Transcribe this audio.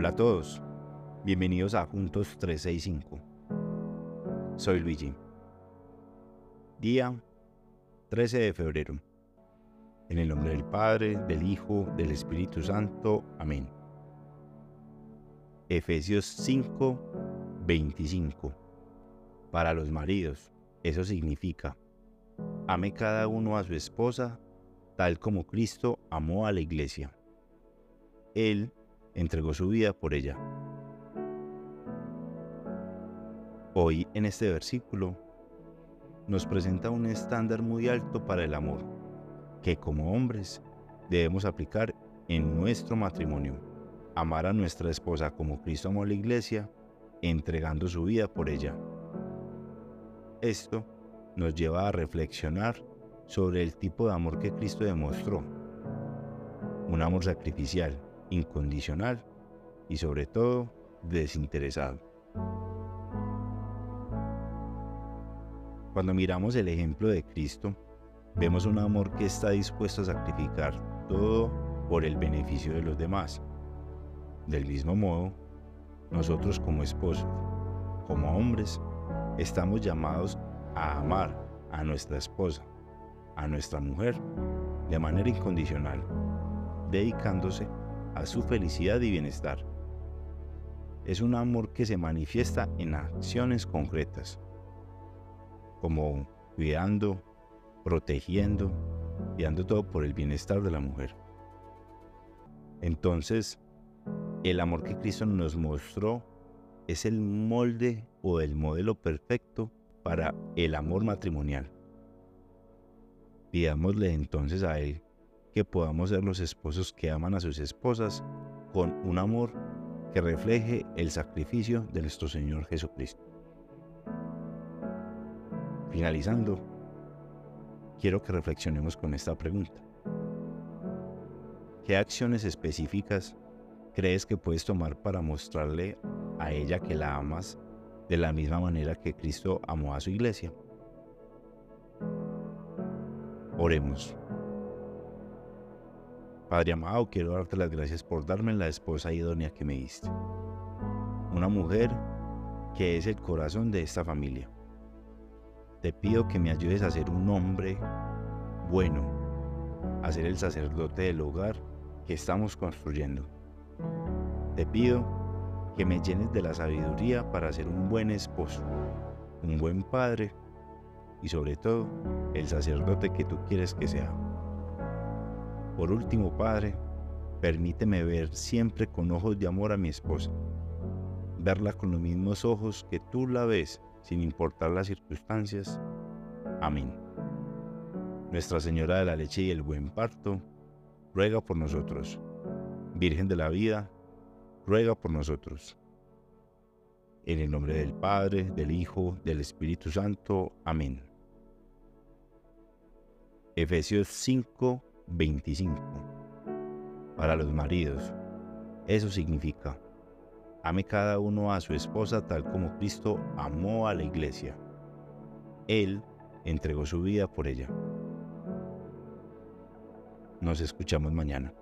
Hola a todos, bienvenidos a Juntos 365. Soy Luigi. Día 13 de febrero. En el nombre del Padre, del Hijo, del Espíritu Santo. Amén. Efesios 5, 25. Para los maridos, eso significa, ame cada uno a su esposa, tal como Cristo amó a la iglesia. Él entregó su vida por ella. Hoy en este versículo nos presenta un estándar muy alto para el amor, que como hombres debemos aplicar en nuestro matrimonio. Amar a nuestra esposa como Cristo amó a la iglesia, entregando su vida por ella. Esto nos lleva a reflexionar sobre el tipo de amor que Cristo demostró. Un amor sacrificial, incondicional y sobre todo desinteresado. Cuando miramos el ejemplo de Cristo, vemos un amor que está dispuesto a sacrificar todo por el beneficio de los demás. Del mismo modo, nosotros como esposos, como hombres, estamos llamados a amar a nuestra esposa, a nuestra mujer, de manera incondicional, dedicándose a su felicidad y bienestar. Es un amor que se manifiesta en acciones concretas, como cuidando, protegiendo y todo por el bienestar de la mujer. Entonces, el amor que Cristo nos mostró es el molde o el modelo perfecto para el amor matrimonial. Pidámosle entonces a Él que podamos ser los esposos que aman a sus esposas con un amor que refleje el sacrificio de nuestro Señor Jesucristo. Finalizando, quiero que reflexionemos con esta pregunta. ¿Qué acciones específicas crees que puedes tomar para mostrarle a ella que la amas de la misma manera que Cristo amó a su iglesia? Oremos. Padre amado, quiero darte las gracias por darme la esposa idónea que me diste. Una mujer que es el corazón de esta familia. Te pido que me ayudes a ser un hombre bueno, a ser el sacerdote del hogar que estamos construyendo. Te pido que me llenes de la sabiduría para ser un buen esposo, un buen padre y sobre todo el sacerdote que tú quieres que sea. Por último, Padre, permíteme ver siempre con ojos de amor a mi esposa, verla con los mismos ojos que tú la ves, sin importar las circunstancias. Amén. Nuestra Señora de la Leche y el Buen Parto, ruega por nosotros. Virgen de la Vida, ruega por nosotros. En el nombre del Padre, del Hijo, del Espíritu Santo. Amén. Efesios 5, 25. Para los maridos, eso significa, ame cada uno a su esposa tal como Cristo amó a la iglesia. Él entregó su vida por ella. Nos escuchamos mañana.